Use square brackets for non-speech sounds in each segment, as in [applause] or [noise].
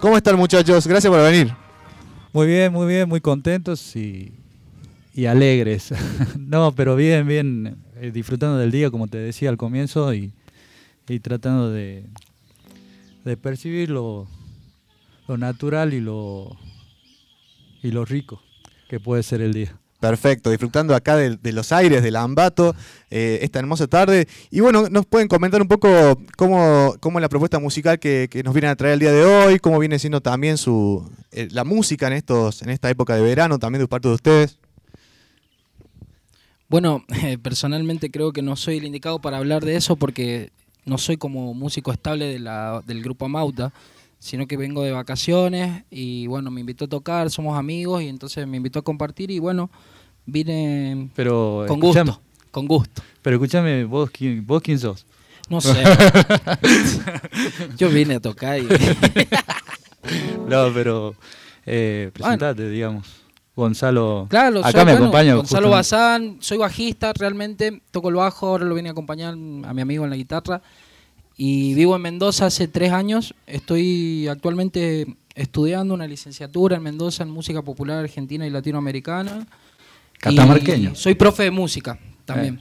¿Cómo están muchachos? Gracias por venir. Muy bien, muy bien, muy contentos y, alegres. [laughs] no, pero bien, bien, eh, disfrutando del día, como te decía al comienzo, y, tratando de, de percibir lo, natural y lo, y lo rico que puede ser el día. Perfecto, disfrutando acá de, los aires del Ambato eh, esta hermosa tarde. Y bueno, nos pueden comentar un poco cómo, cómo es la propuesta musical que, nos vienen a traer el día de hoy, cómo viene siendo también su eh, la música en estos en esta época de verano, también de parte de ustedes. Bueno, [laughs] personalmente creo que no soy el indicado para hablar de eso porque no soy como músico estable del grupo Amauta sino que vengo de vacaciones y bueno, me invitó a tocar, somos amigos y entonces me invitó a compartir y bueno, vine Pero, con gusto, con gusto. Pero escúchame, ¿vos, vos quién sos? No [laughs] sé. Yo vine a tocar y... [laughs] no, pero eh, presentate, digamos. Gonzalo. Claro, acá me acompaña. Gonzalo Bazán, soy bajista, realmente toco el bajo, ahora lo vine a acompañar a mi amigo en la guitarra y vivo en Mendoza hace tres años. Estoy actualmente estudiando una licenciatura en Mendoza en música popular argentina y latinoamericana. Catamarqueño. soy profe de música también.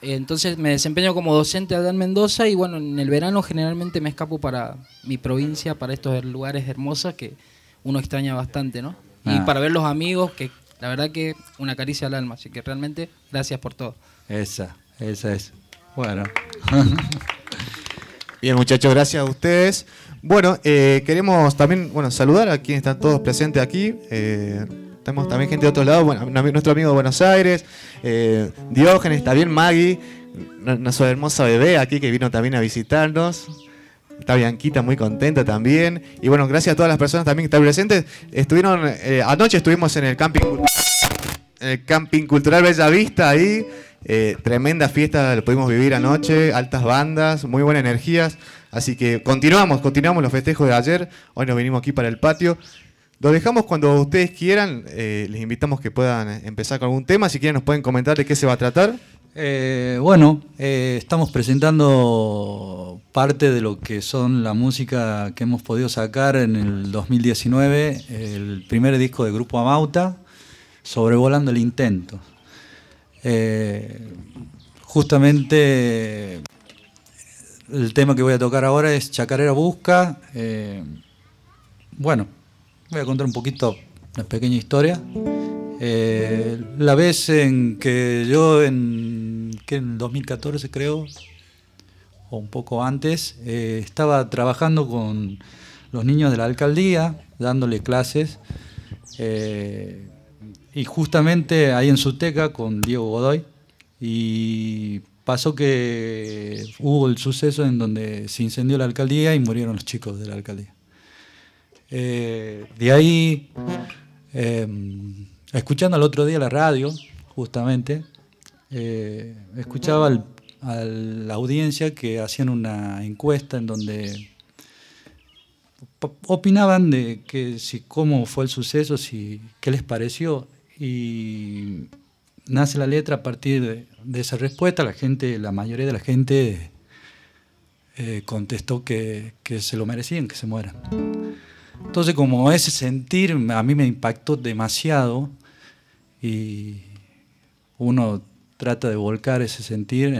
Eh. Entonces me desempeño como docente allá en Mendoza y bueno, en el verano generalmente me escapo para mi provincia, para estos lugares hermosos que uno extraña bastante, ¿no? Y ah. para ver los amigos, que la verdad que una caricia al alma. Así que realmente gracias por todo. Esa, esa es. Bueno. [laughs] Bien, muchachos, gracias a ustedes. Bueno, eh, queremos también bueno, saludar a quienes están todos presentes aquí. Eh, tenemos también gente de otros lados, bueno, nuestro amigo de Buenos Aires, eh, Diógenes, también Maggie, nuestra hermosa bebé aquí que vino también a visitarnos. Está Bianquita muy contenta también. Y bueno, gracias a todas las personas también que están presentes. Estuvieron, anoche estuvimos en el camping, en el camping cultural Bella Vista ahí. Eh, tremenda fiesta lo pudimos vivir anoche, altas bandas, muy buenas energías. Así que continuamos, continuamos los festejos de ayer. Hoy nos venimos aquí para el patio. Lo dejamos cuando ustedes quieran. Eh, les invitamos que puedan empezar con algún tema. Si quieren, nos pueden comentar de qué se va a tratar. Eh, bueno, estamos presentando parte de lo que son la música que hemos podido sacar en el 2019, el primer disco de Grupo Amauta, Sobrevolando el Intento. Eh, justamente el tema que voy a tocar ahora es Chacarera Busca. Eh, bueno, voy a contar un poquito una pequeña historia. Eh, la vez en que yo en, que en 2014 creo, o un poco antes, estaba trabajando con los niños de la alcaldía, dándole clases. Y justamente ahí en Suteca con Diego Godoy. Y pasó que hubo el suceso en donde se incendió la alcaldía y murieron los chicos de la alcaldía. Eh, de ahí, em, escuchando el otro día la radio, justamente, eh, escuchaba a la audiencia que hacían una encuesta en donde opinaban de que si cómo fue el suceso, si qué les pareció y nace la letra a partir de, esa respuesta. La gente, la mayoría de la gente eh, contestó que, se lo merecían, que se mueran. Entonces, como ese sentir a mí me impactó demasiado y uno trata de volcar ese sentir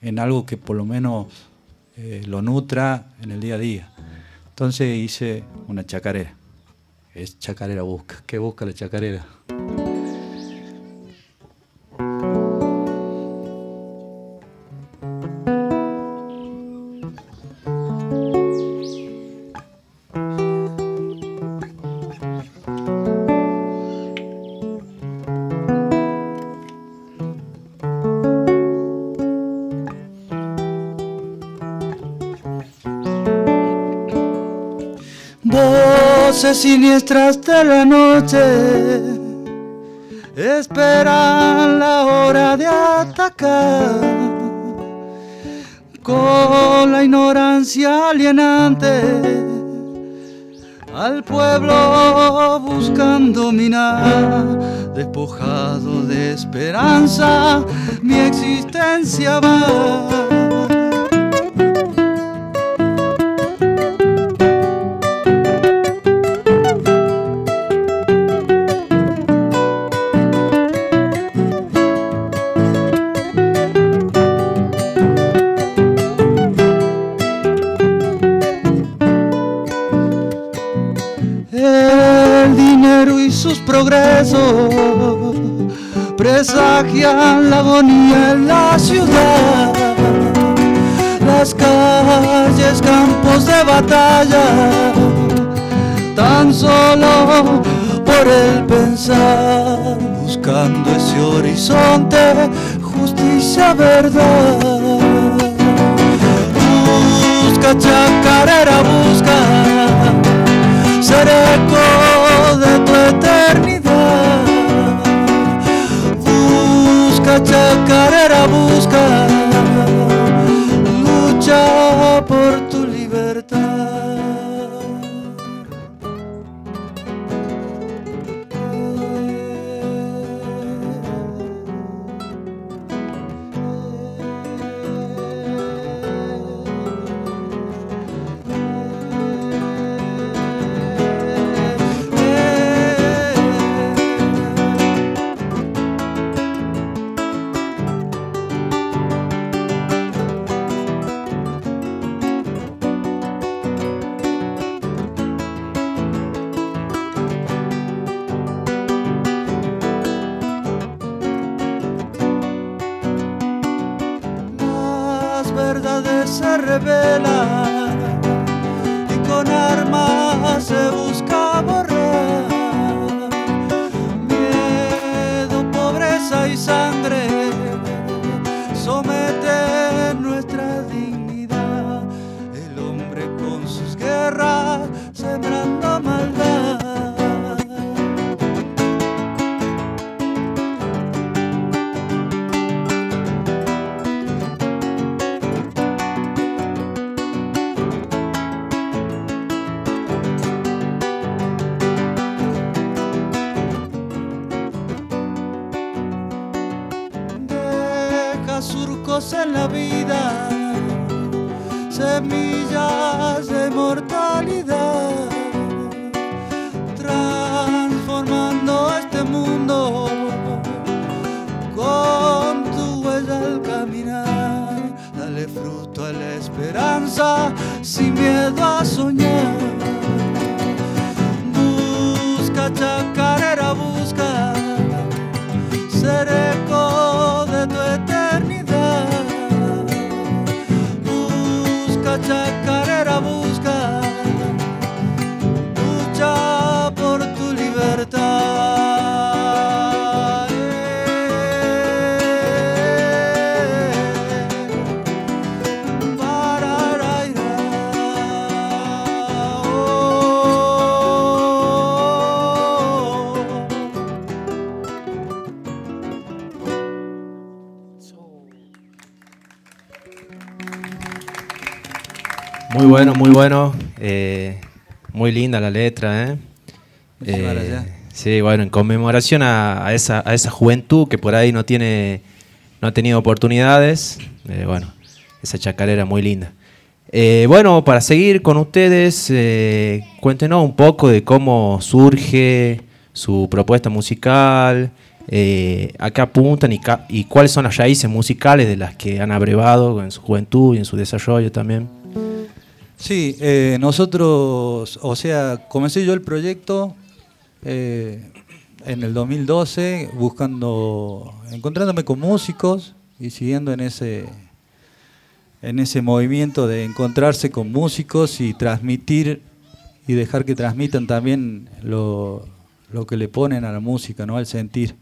en, algo que por lo menos eh, lo nutra en el día a día. Entonces hice una chacarera. Es chacarera busca. ¿Qué busca la chacarera? Siniestras de la noche esperan la hora de atacar con la ignorancia alienante al pueblo buscando dominar despojado de esperanza mi existencia va la agonía en la ciudad. Las calles, campos de batalla, tan solo por el pensar, buscando ese horizonte, justicia, verdad. Busca chacarera, busca ser revelar. En la vida, semillas de mortalidad, transformando este mundo con tu huella al caminar. Dale fruto a la esperanza, sin miedo a soñar. Busca chacarera, busca ser bueno, muy bueno. eh, muy linda la letra, ¿eh? Eh, sí, bueno, en conmemoración a, a esa, a esa juventud que por ahí no tiene, no ha tenido oportunidades. eh, bueno, esa chacarera muy linda. Eh, bueno, para seguir con ustedes, eh, cuéntenos un poco de cómo surge su propuesta musical, a qué apuntan y, y cuáles son las raíces musicales de las que han abrevado en su juventud y en su desarrollo también. Sí, eh, nosotros, o sea, comencé yo el proyecto eh, en el 2012 buscando, encontrándome con músicos y siguiendo en ese, en ese movimiento de encontrarse con músicos y transmitir y dejar que transmitan también lo, lo que le ponen a la música, ¿no? El sentir.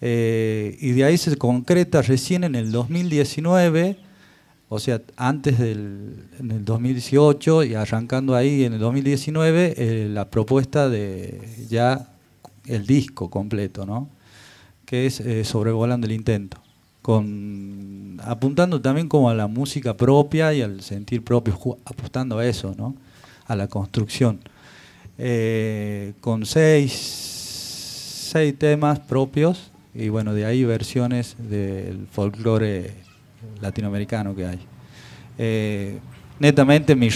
Eh, y de ahí se concreta recién en el 2019 o sea, antes del en el 2018 y arrancando ahí en el 2019, eh, la propuesta de ya el disco completo, ¿no? Que es eh, Sobrevolando el Intento. Con, apuntando también como a la música propia y al sentir propio, apostando a eso, ¿no? A la construcción. Eh, con seis, seis temas propios y bueno, de ahí versiones del folclore latinoamericano que hay. Eh, netamente mi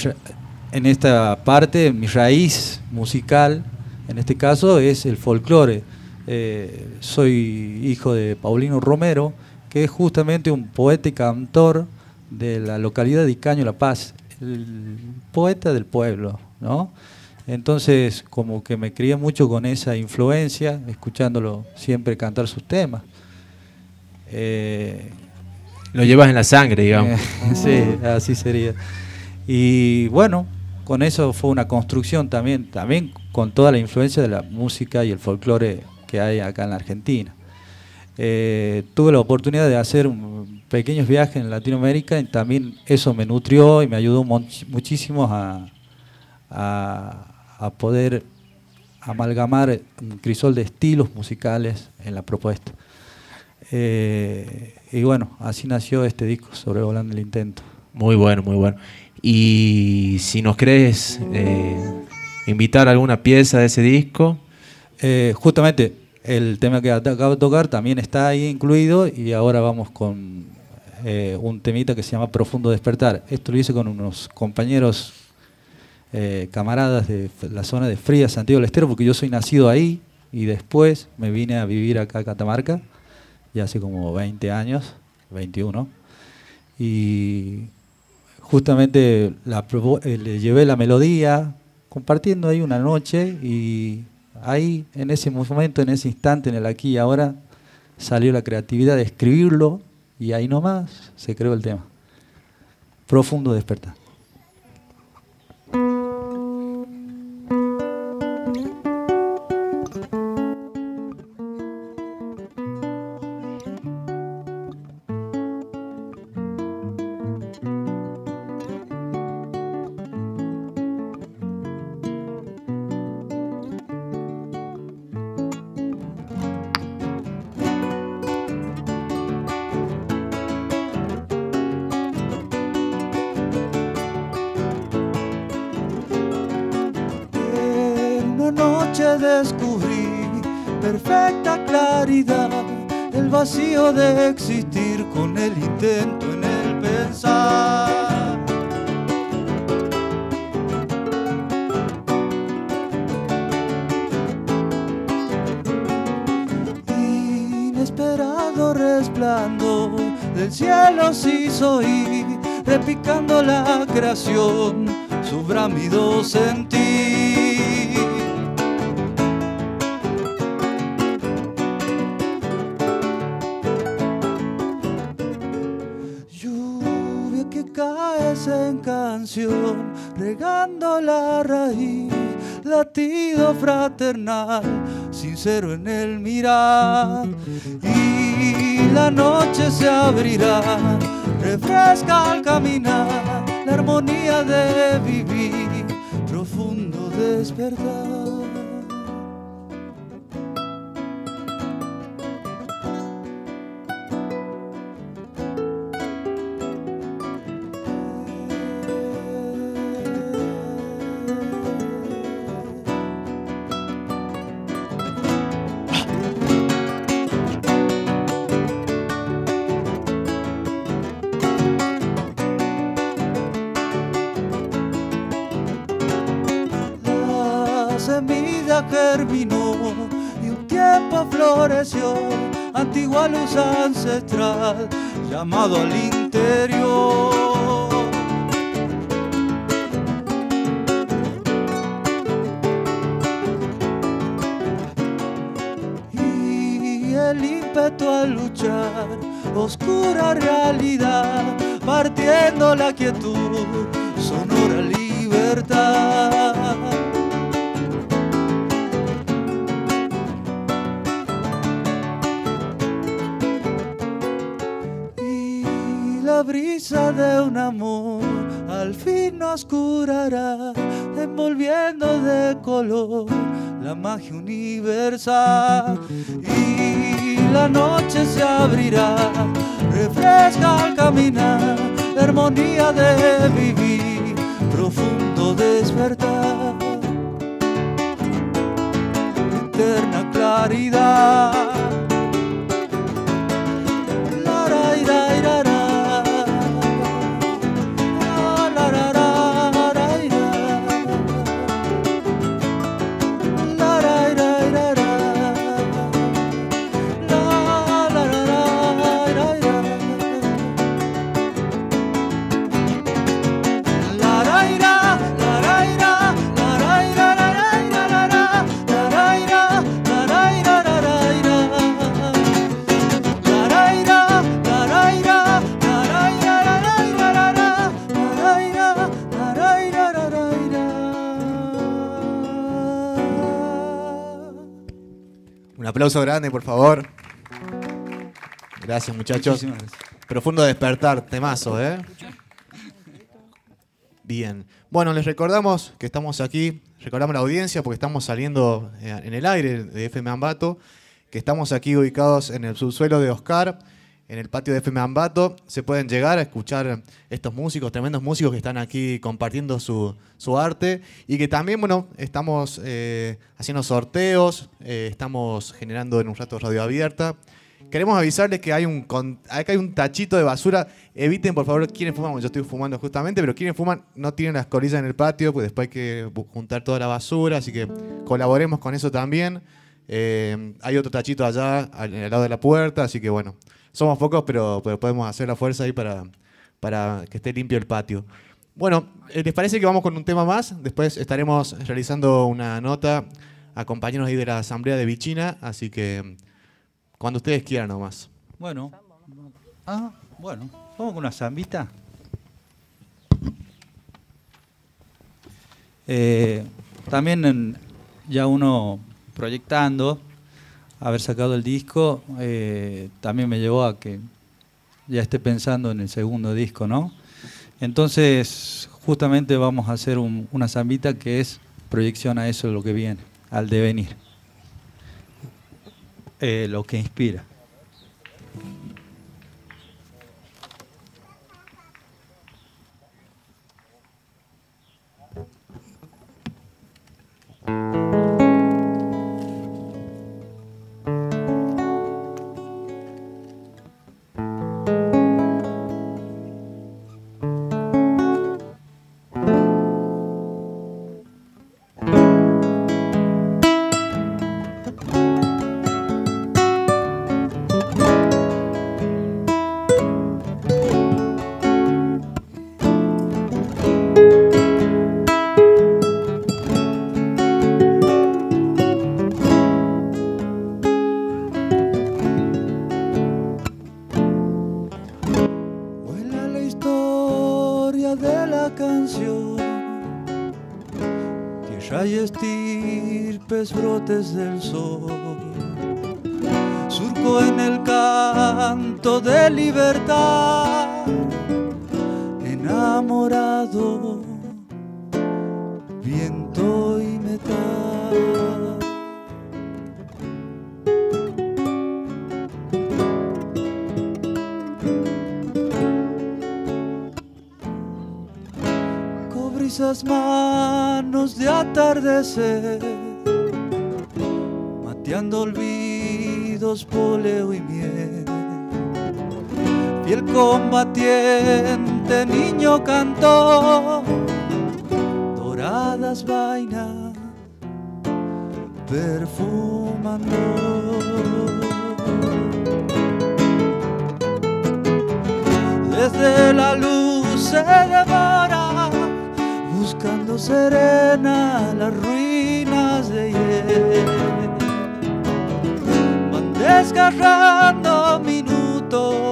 en esta parte mi raíz musical, en este caso, es el folclore. Eh, soy hijo de Paulino Romero, que es justamente un poeta y cantor de la localidad de Icaño La Paz, el poeta del pueblo, ¿no? Entonces, como que me crié mucho con esa influencia, escuchándolo siempre cantar sus temas. Eh, lo llevas en la sangre, digamos. [laughs] sí, así sería. Y bueno, con eso fue una construcción también, también con toda la influencia de la música y el folclore que hay acá en la Argentina. Eh, tuve la oportunidad de hacer pequeños viajes en Latinoamérica y también eso me nutrió y me ayudó muchísimo a, a, poder amalgamar un crisol de estilos musicales en la propuesta. Eh, y bueno, así nació este disco, Sobrevolando el Intento. Muy bueno, muy bueno. Y si nos querés eh, invitar a alguna pieza de ese disco. Eh, justamente el tema que acabo de tocar también está ahí incluido y ahora vamos con eh, un temita que se llama Profundo Despertar. Esto lo hice con unos compañeros, camaradas de la zona de Fría, Santiago del Estero, porque yo soy nacido ahí y después me vine a vivir acá a Catamarca, ya hace como 20 años, 21. Y justamente eh, le llevé la melodía, compartiendo ahí una noche y ahí, en ese momento, en ese instante, en el aquí y ahora, salió la creatividad de escribirlo y ahí nomás se creó el tema. Profundo despertar. De existir con el intento en el pensar. Inesperado resplandor del cielo sí soy, repicando la creación, su bramido sentir. Regando la raíz, latido fraternal, sincero en el mirar. Y la noche se abrirá, refresca al caminar, la armonía de vivir, profundo despertar. Antigua luz ancestral, llamado al interior. Y el ímpetu a luchar, oscura realidad, partiendo la quietud, de un amor al fin nos curará, envolviendo de color la magia universal. Y la noche se abrirá, refresca al caminar, armonía de vivir, profundo despertar, eterna claridad. Aplauso grande, por favor. Gracias, muchachos. Gracias. Profundo despertar, temazo, ¿eh? Bien. Bueno, les recordamos que estamos aquí, recordamos la audiencia porque estamos saliendo eh, en el aire de FM Ambato, que estamos aquí ubicados en el subsuelo de Oscar, en el patio de FM Ambato. Se pueden llegar a escuchar estos músicos, tremendos músicos que están aquí compartiendo su, su arte y que también, bueno, estamos eh, haciendo sorteos, eh, estamos generando en un rato radio abierta. Queremos avisarles que hay un, acá hay un tachito de basura. Eviten, por favor, quienes fuman. Yo estoy fumando justamente, pero quienes fuman no tienen las colillas en el patio, pues después hay que juntar toda la basura. Así que colaboremos con eso también. Eh, hay otro tachito allá, al, al lado de la puerta. Así que bueno, somos pocos, pero, podemos hacer la fuerza ahí para, para que esté limpio el patio. Bueno, eh, ¿les parece que vamos con un tema más? Después estaremos realizando una nota a compañeros ahí de la Asamblea de Vichina. Así que cuando ustedes quieran nomás. Bueno. Ah, bueno. Vamos con una zambita. Eh, también ya uno proyectando, haber sacado el disco, eh, también me llevó a que ya esté pensando en el segundo disco, ¿no? Entonces, justamente vamos a hacer un- una zambita que es proyección a eso, lo que viene, al devenir. Eh, lo que inspira. Tierra y estirpes brotes del sol, surco en el canto de libertad, enamorado, viento y metal. Manos de atardecer, mateando olvidos, poleo y miel. Fiel combatiente, niño cantó, doradas vainas perfumando. Desde la luz se devora, buscando serena las ruinas de ayer. Van desgarrando minutos,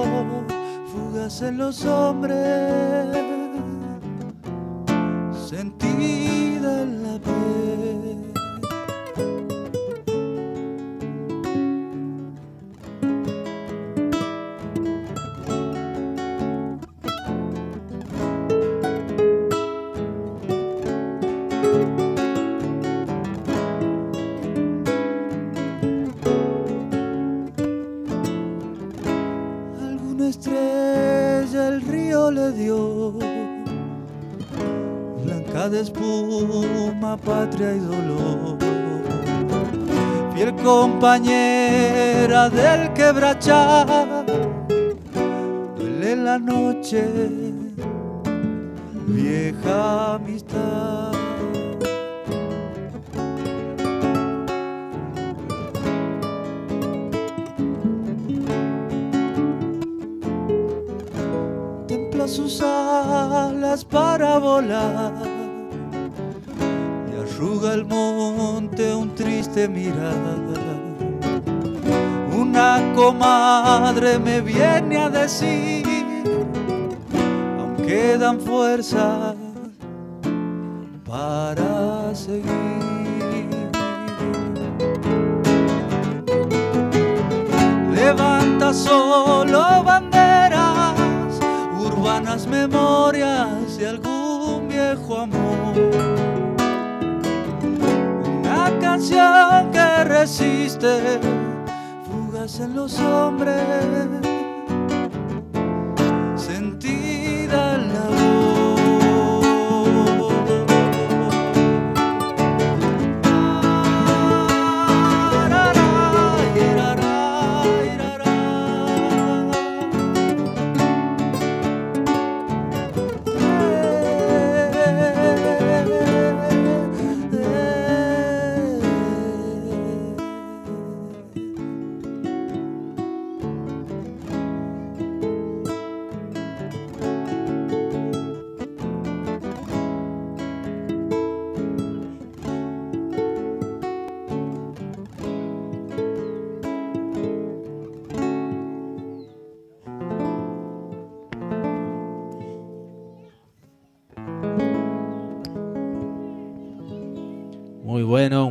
fugas en los hombres, sentida en la piel. Compañera del quebrachar, duele la noche, vieja amistad. templa sus alas para volar y arruga el monte un triste mirar. Una comadre me viene a decir, aún quedan fuerzas para seguir. levanta solo banderas, urbanas memorias de algún viejo amor. Una canción que resiste, fugas en los hombres,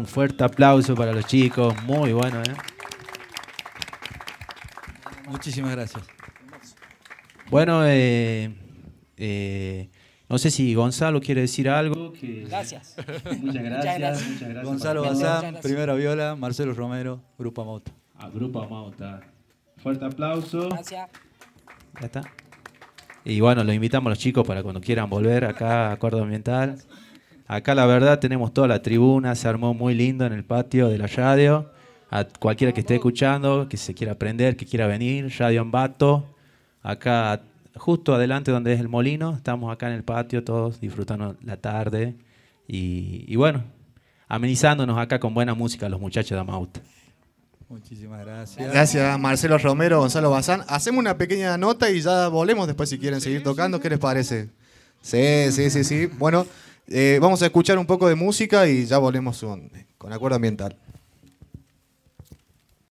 un fuerte aplauso para los chicos, muy bueno. ¿eh? Muchísimas gracias. Bueno, eh, eh, no sé si Gonzalo quiere decir algo. que- Gracias. [laughs] Muchas gracias. gracias. muchas gracias Gonzalo Bazán, primera viola, Marcelo Romero, Grupo Amauta. Ah, Grupo Amauta. Fuerte aplauso. Gracias. Ya está. Y bueno, los invitamos a los chicos para cuando quieran volver acá a Acuerdo Ambiental. Acá la verdad tenemos toda la tribuna, se armó muy lindo en el patio de la radio. A cualquiera que esté escuchando, que se quiera aprender, que quiera venir, Radio Ambato. Acá justo adelante donde es el molino, estamos acá en el patio todos disfrutando la tarde. Y, y bueno, amenizándonos acá con buena música los muchachos de Amauta. Muchísimas gracias. Gracias, Marcelo Romero, Gonzalo Bazán. Hacemos una pequeña nota y ya volvemos después si quieren seguir tocando. ¿Qué les parece? Sí, sí, sí, sí. Bueno, eh, vamos a escuchar un poco de música y ya volvemos con, con Acuerdo Ambiental.